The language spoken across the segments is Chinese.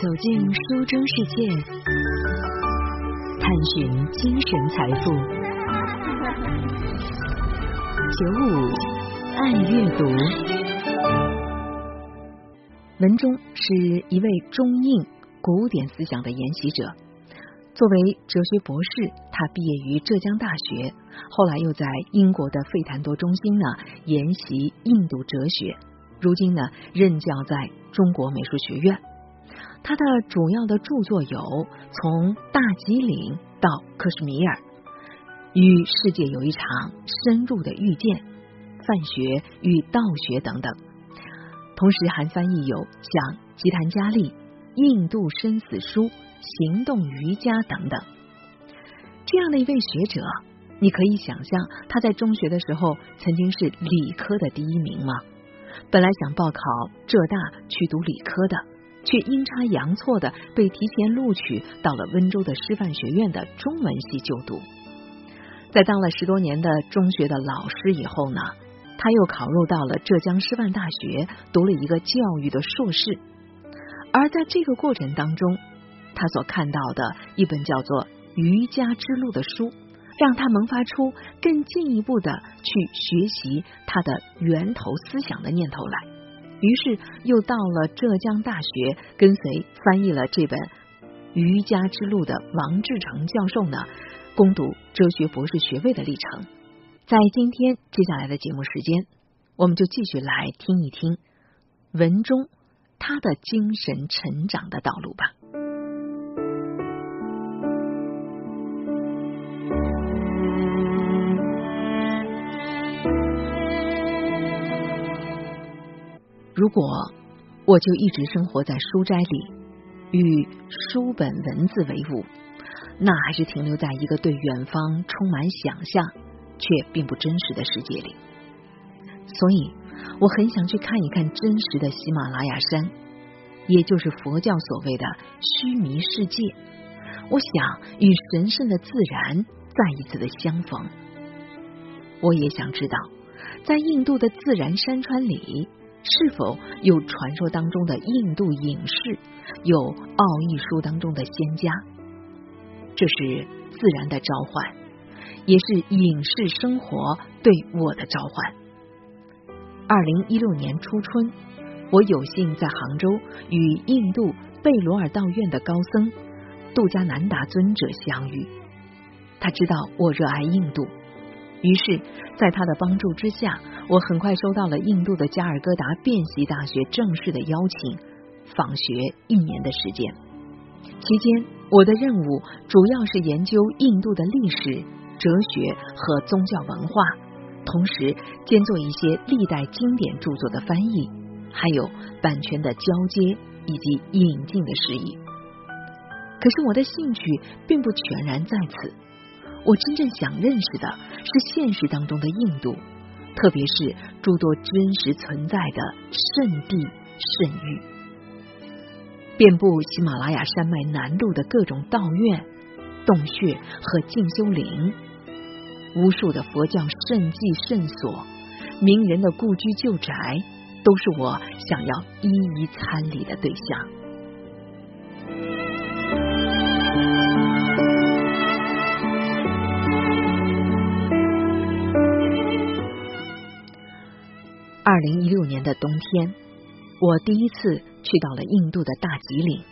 走进书中世界，探寻精神财富。九五爱阅读，文中是一位中印古典思想的研习者。作为哲学博士，他毕业于浙江大学，后来又在英国的费坦多中心呢研习印度哲学。如今呢，任教在中国美术学院。他的主要的著作有《从大吉岭到克什米尔》《与世界有一场深入的遇见》《范学与道学》等等。同时还翻译有像《吉檀迦利》《印度生死书》《行动瑜伽》等等。这样的一位学者，你可以想象他在中学的时候曾经是理科的第一名吗？本来想报考浙大去读理科的，却阴差阳错的被提前录取到了温州的师范学院的中文系就读。在当了十多年的中学的老师以后呢，他又考入到了浙江师范大学读了一个教育的硕士。而在这个过程当中，他所看到的一本叫做《瑜伽之路》的书。让他萌发出更进一步的去学习他的源头思想的念头来，于是又到了浙江大学，跟随翻译了这本《瑜伽之路》的王志成教授呢，攻读哲学博士学位的历程。在今天接下来的节目时间，我们就继续来听一听文中他的精神成长的道路吧。如果我就一直生活在书斋里，与书本文字为伍，那还是停留在一个对远方充满想象却并不真实的世界里。所以，我很想去看一看真实的喜马拉雅山，也就是佛教所谓的须弥世界。我想与神圣的自然再一次的相逢。我也想知道，在印度的自然山川里。是否有传说当中的印度隐士，有奥义书当中的仙家？这是自然的召唤，也是隐士生活对我的召唤。二零一六年初春，我有幸在杭州与印度贝罗尔道院的高僧杜迦南达尊者相遇。他知道我热爱印度，于是，在他的帮助之下。我很快收到了印度的加尔各答遍习大学正式的邀请，访学一年的时间。期间，我的任务主要是研究印度的历史、哲学和宗教文化，同时兼做一些历代经典著作的翻译，还有版权的交接以及引进的事宜。可是，我的兴趣并不全然在此，我真正想认识的是现实当中的印度。特别是诸多真实存在的圣地圣域，遍布喜马拉雅山脉南麓的各种道院、洞穴和静修林，无数的佛教圣迹圣所、名人的故居旧宅，都是我想要一一参礼的对象。二零一六年的冬天，我第一次去到了印度的大吉岭。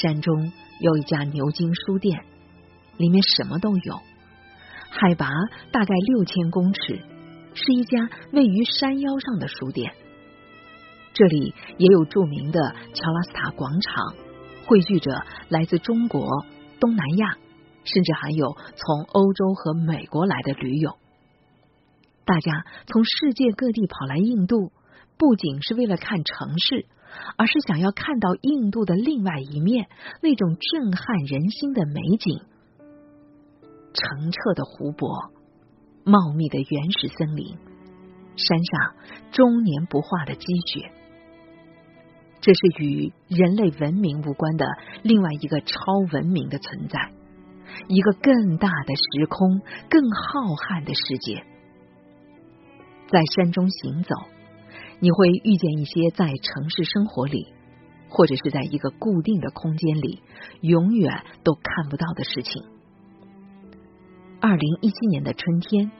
山中有一家牛津书店，里面什么都有。海拔大概六千公尺，是一家位于山腰上的书店。这里也有著名的乔拉斯塔广场，汇聚着来自中国、东南亚，甚至还有从欧洲和美国来的驴友。大家从世界各地跑来印度，不仅是为了看城市，而是想要看到印度的另外一面，那种震撼人心的美景：澄澈的湖泊、茂密的原始森林、山上终年不化的积雪。这是与人类文明无关的另外一个超文明的存在，一个更大的时空、更浩瀚的世界。在山中行走，你会遇见一些在城市生活里或者是在一个固定的空间里，永远都看不到的事情。二零一七年的春天，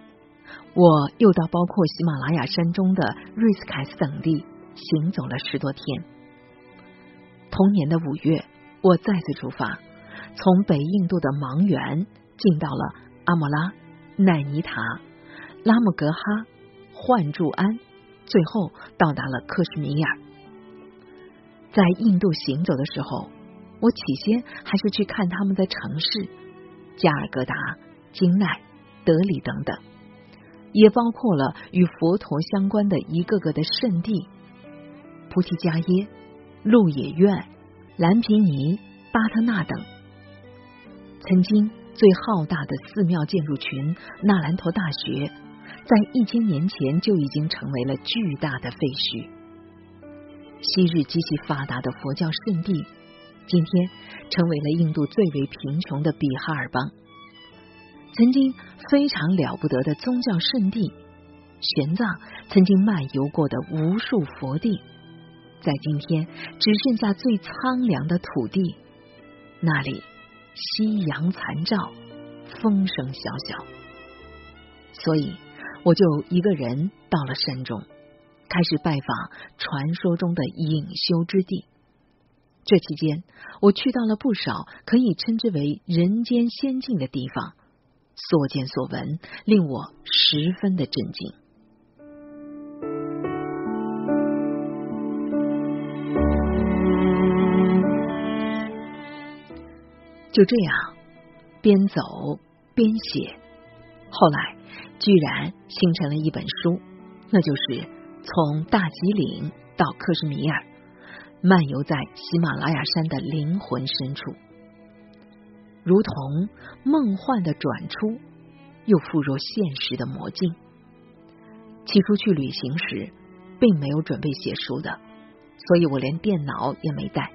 我又到包括喜马拉雅山中的瑞斯凯斯等地行走了十多天。同年的五月，我再次出发，从北印度的芒源进到了阿莫拉、奈尼塔、拉姆格哈、幻住安，最后到达了克什米尔。在印度行走的时候，我起先还是去看他们的城市加尔各答、金奈、德里等等，也包括了与佛陀相关的一个个的圣地菩提迦耶、鹿野苑、兰皮尼、巴特纳等。曾经最浩大的寺庙建筑群纳兰陀大学，在一千年前就已经成为了巨大的废墟。昔日极其发达的佛教圣地，今天成为了印度最为贫穷的比哈尔邦。曾经非常了不得的宗教圣地，玄奘曾经漫游过的无数佛地，在今天只剩下最苍凉的土地。那里夕阳残照，风声萧萧。所以，我就一个人到了山中。开始拜访传说中的隐修之地。这期间，我去到了不少可以称之为人间仙境的地方，所见所闻令我十分的震惊。就这样，边走边写，后来居然形成了一本书，那就是。从大吉岭到克什米尔，漫游在喜马拉雅山的灵魂深处，如同梦幻的转出，又复若现实的魔镜。起初去旅行时，并没有准备写书的，所以我连电脑也没带。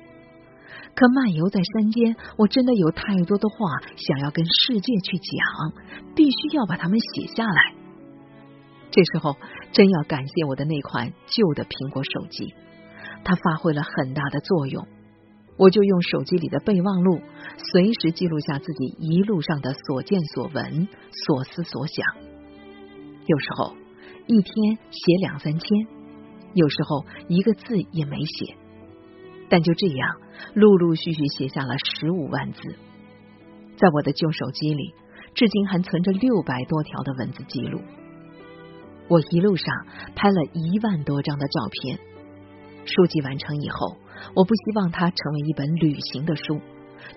可漫游在山间，我真的有太多的话想要跟世界去讲，必须要把它们写下来。这时候，真要感谢我的那款旧的苹果手机，它发挥了很大的作用。我就用手机里的备忘录，随时记录下自己一路上的所见所闻、所思所想。有时候一天写两三千，有时候一个字也没写，但就这样陆陆续续写下了十五万字。在我的旧手机里，至今还存着六百多条的文字记录。我一路上拍了一万多张的照片。书籍完成以后，我不希望它成为一本旅行的书，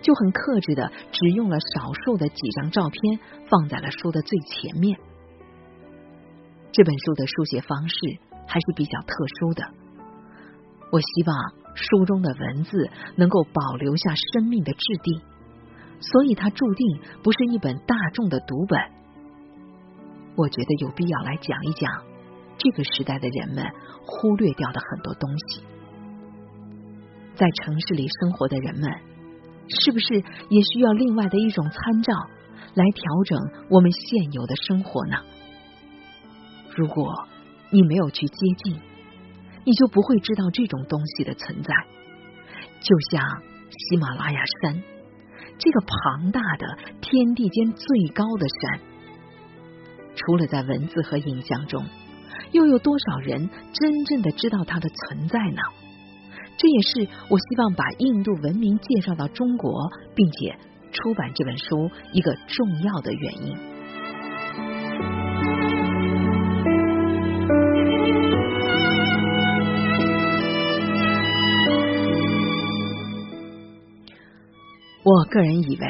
就很克制的只用了少数的几张照片放在了书的最前面。这本书的书写方式还是比较特殊的。我希望书中的文字能够保留下生命的质地，所以它注定不是一本大众的读本。我觉得有必要来讲一讲这个时代的人们忽略掉的很多东西。在城市里生活的人们，是不是也需要另外的一种参照来调整我们现有的生活呢？如果你没有去接近，你就不会知道这种东西的存在。就像喜马拉雅山这个庞大的天地间最高的山。除了在文字和影像中，又有多少人真正的知道它的存在呢？这也是我希望把印度文明介绍到中国，并且出版这本书一个重要的原因。我个人以为，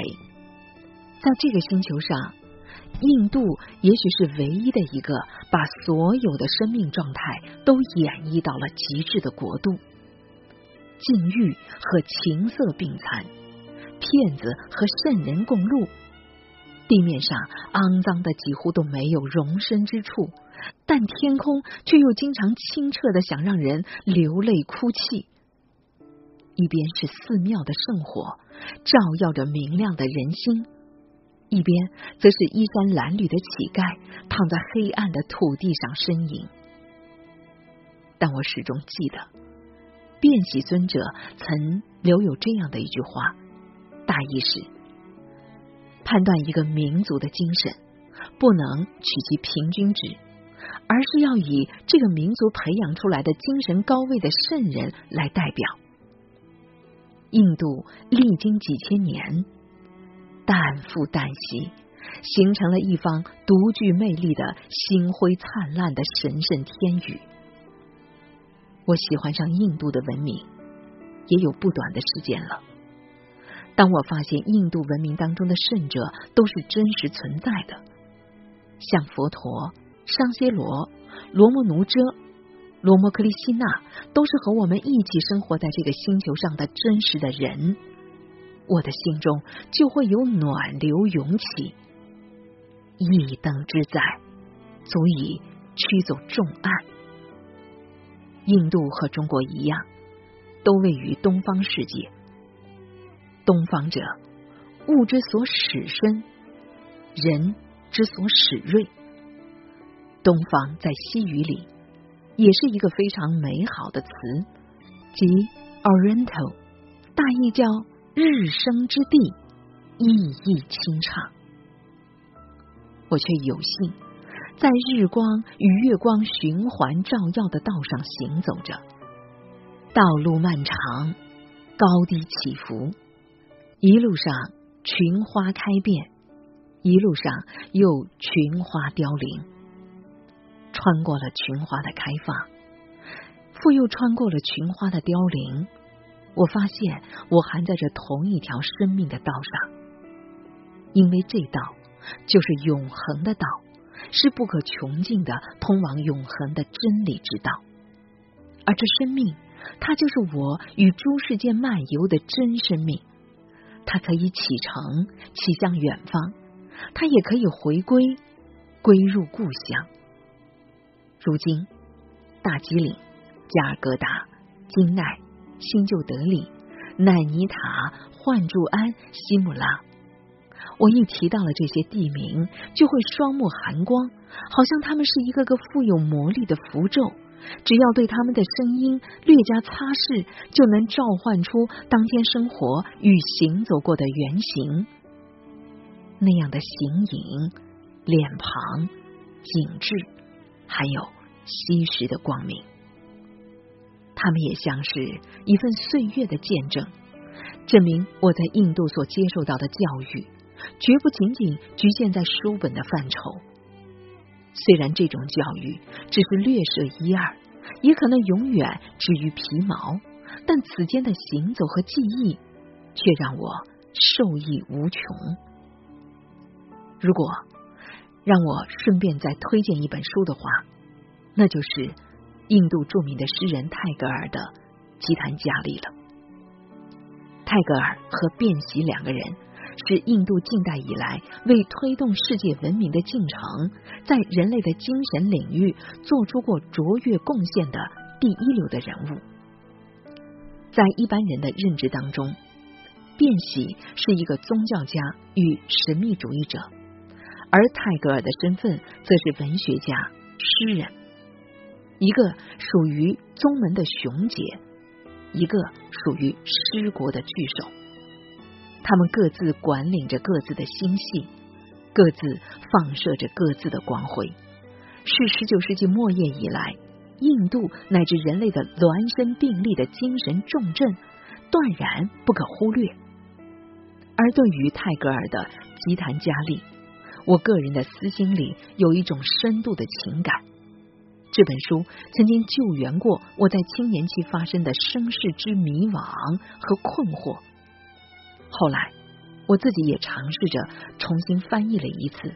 在这个星球上。印度也许是唯一的一个把所有的生命状态都演绎到了极致的国度，禁欲和情色并存，骗子和圣人共路，地面上肮脏的几乎都没有容身之处，但天空却又经常清澈的想让人流泪哭泣。一边是寺庙的圣火，照耀着明亮的人心。一边则是衣衫褴褛的乞丐躺在黑暗的土地上呻吟，但我始终记得，辩喜尊者曾留有这样的一句话，大意是：判断一个民族的精神，不能取其平均值，而是要以这个民族培养出来的精神高位的圣人来代表。印度历经几千年，旦复旦夕，形成了一方独具魅力的星辉灿烂的神圣天宇。我喜欢上印度的文明，也有不短的时间了。当我发现印度文明当中的圣者都是真实存在的，像佛陀、商歇罗、罗摩奴遮、罗摩克利希纳，都是和我们一起生活在这个星球上的真实的人，我的心中就会有暖流涌起。一灯之在，足以驱走众暗。印度和中国一样，都位于东方世界。东方者，物之所始生，人之所始锐。东方在西语里也是一个非常美好的词，即 Oriental，大意叫日升之地，意义清畅。我却有幸。在日光与月光循环照耀的道上行走着，道路漫长，高低起伏，一路上群花开遍，一路上又群花凋零。穿过了群花的开放，复又穿过了群花的凋零，我发现我还在这同一条生命的道上，因为这道就是永恒的道。是不可穷尽的通往永恒的真理之道，而这生命，它就是我与诸世界漫游的真生命。它可以启程，启向远方；它也可以回归，归入故乡。如今，大吉岭、加尔各答、金奈、新旧德里、奈尼塔、幻住安、西姆拉。我一提到了这些地名，就会双目含光，好像他们是一个个富有魔力的符咒。只要对他们的声音略加擦拭，就能召唤出当天生活与行走过的原型。那样的形影、脸庞、景致，还有稀释的光明，他们也像是一份岁月的见证，证明我在印度所接受到的教育。绝不仅仅局限在书本的范畴。虽然这种教育只是略涉一二，也可能永远止于皮毛，但此间的行走和记忆却让我受益无穷。如果让我顺便再推荐一本书的话，那就是印度著名的诗人泰戈尔的《吉檀迦利》了。泰戈尔和卞喜两个人。是印度近代以来为推动世界文明的进程，在人类的精神领域做出过卓越贡献的第一流的人物。在一般人的认知当中，卞喜是一个宗教家与神秘主义者，而泰戈尔的身份则是文学家、诗人，一个属于宗门的雄杰，一个属于诗国的巨手。他们各自管理着各自的星系，各自放射着各自的光辉，是十九世纪末叶以来印度乃至人类的孪生并立的精神重镇，断然不可忽略。而对于泰戈尔的《吉檀迦利》，我个人的私心里有一种深度的情感。这本书曾经救援过我在青年期发生的生世之迷惘和困惑。后来，我自己也尝试着重新翻译了一次，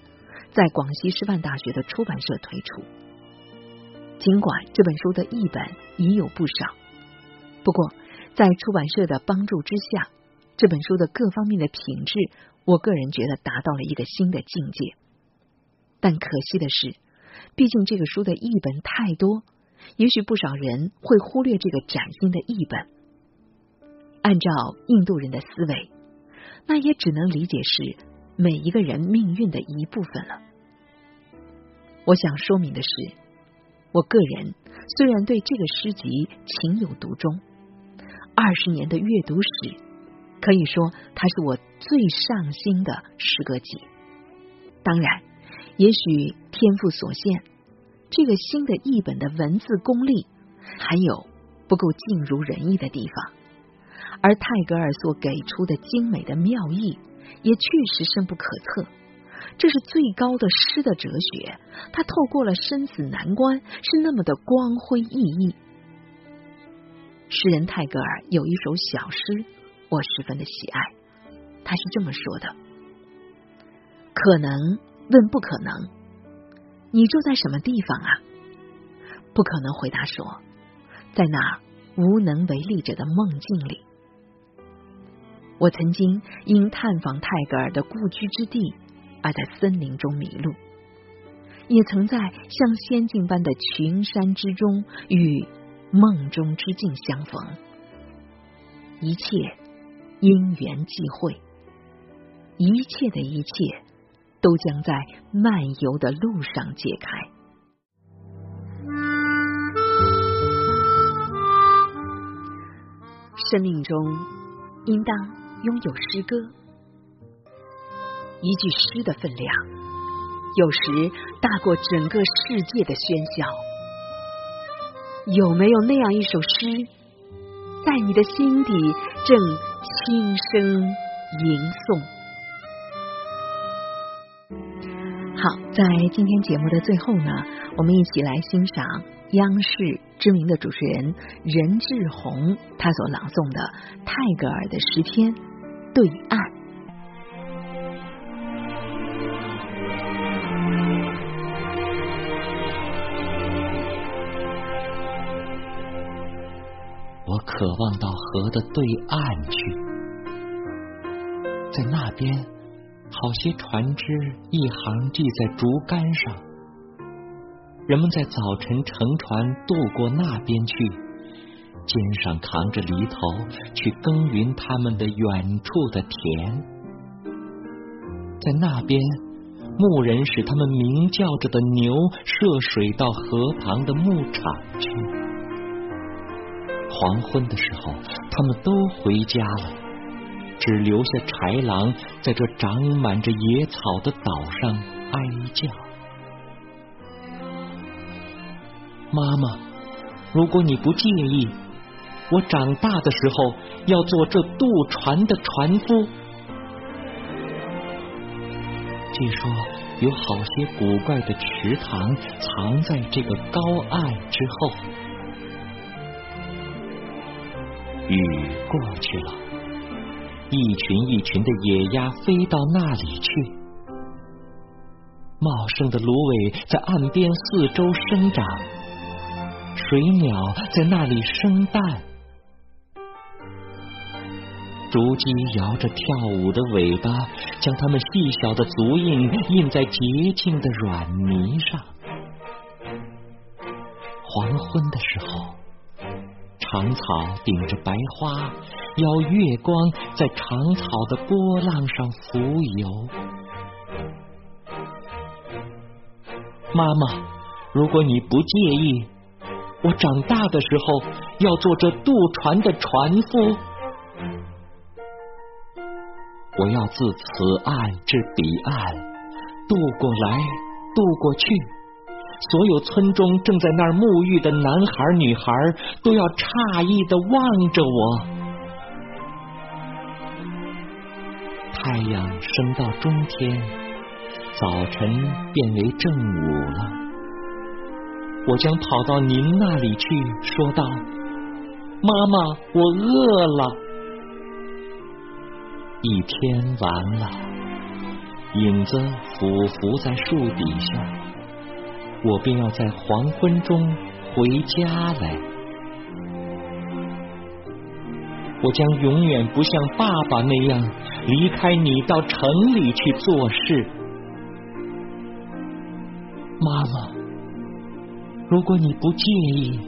在广西师范大学的出版社推出。尽管这本书的译本已有不少，不过在出版社的帮助之下，这本书的各方面的品质，我个人觉得达到了一个新的境界。但可惜的是，毕竟这个书的译本太多，也许不少人会忽略这个崭新的译本。按照印度人的思维。那也只能理解是每一个人命运的一部分了。我想说明的是，我个人虽然对这个诗集情有独钟，二十年的阅读史，可以说它是我最上心的诗歌集。当然，也许天赋所限，这个新的译本的文字功力还有不够尽如人意的地方，而泰戈尔所给出的精美的妙意，也确实深不可测。这是最高的诗的哲学，它透过了生死难关，是那么的光辉熠熠。诗人泰戈尔有一首小诗，我十分的喜爱。他是这么说的：“可能问不可能，你住在什么地方啊？不可能回答说，在那无能为力者的梦境里。我曾经因探访泰戈尔的故居之地，而在森林中迷路，也曾在像仙境般的群山之中与。”梦中之境相逢，一切因缘际会，一切的一切都将在漫游的路上解开。生命中应当拥有诗歌，一句诗的分量，有时大过整个世界的喧嚣。有没有那样一首诗，在你的心底正轻声吟诵？好，在今天节目的最后呢，我们一起来欣赏央视知名的主持人任志宏他所朗诵的泰戈尔的诗篇《对岸》。渴望到河的对岸去，在那边，好些船只一行系在竹竿上，人们在早晨乘船渡过那边去，肩上扛着犁头去耕耘他们的远处的田，在那边，牧人使他们鸣叫着的牛涉水到河旁的牧场去。黄昏的时候，他们都回家了，只留下豺狼在这长满着野草的岛上哀叫。妈妈，如果你不介意，我长大的时候要做这渡船的船夫。据说有好些古怪的池塘藏在这个高岸之后。雨过去了，一群一群的野鸭飞到那里去。茂盛的芦苇在岸边四周生长，水鸟在那里生蛋。竹鸡摇着跳舞的尾巴，将它们细小的足印印在洁净的软泥上。黄昏的时候。长草顶着白花，邀月光在长草的波浪上浮游。妈妈，如果你不介意，我长大的时候要做这渡船的船夫。我要自此岸至彼岸，渡过来，渡过去。所有村中正在那儿沐浴的男孩女孩都要诧异的望着我。太阳升到中天，早晨变为正午了。我将跑到您那里去，说道：“妈妈，我饿了。”一天完了，影子俯伏在树底下。我便要在黄昏中回家来，我将永远不像爸爸那样离开你到城里去做事。妈妈，如果你不介意，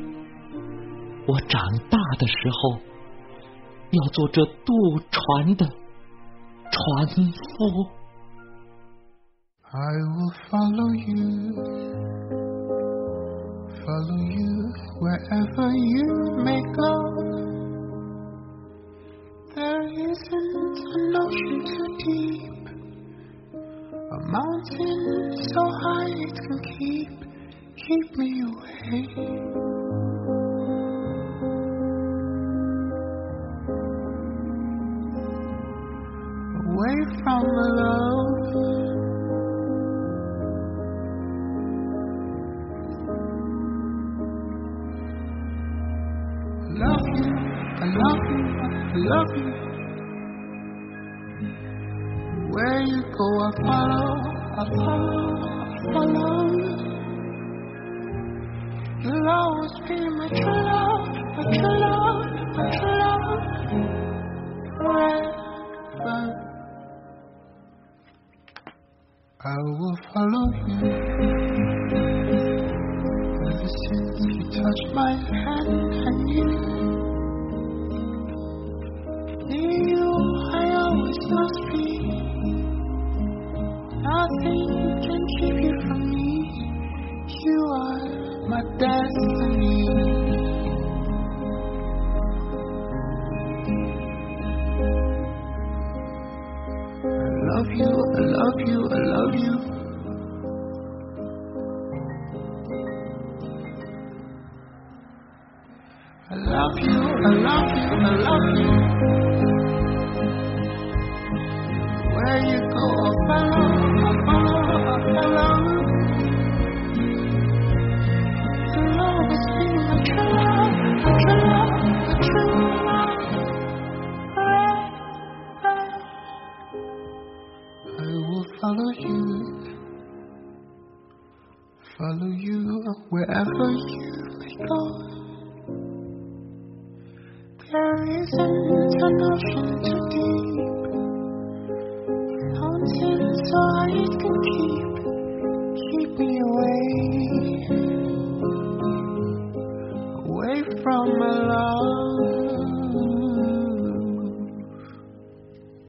我长大的时候要做这渡船的船夫。I will follow you, follow you wherever you may go. There isn't an ocean too deep, a mountain so high it can keep keep me away. Away from the love. Follow, I follow, I follow. You'll always be my true love, my true love, my true love. Forever. I will follow you. Ever since you touched my hand,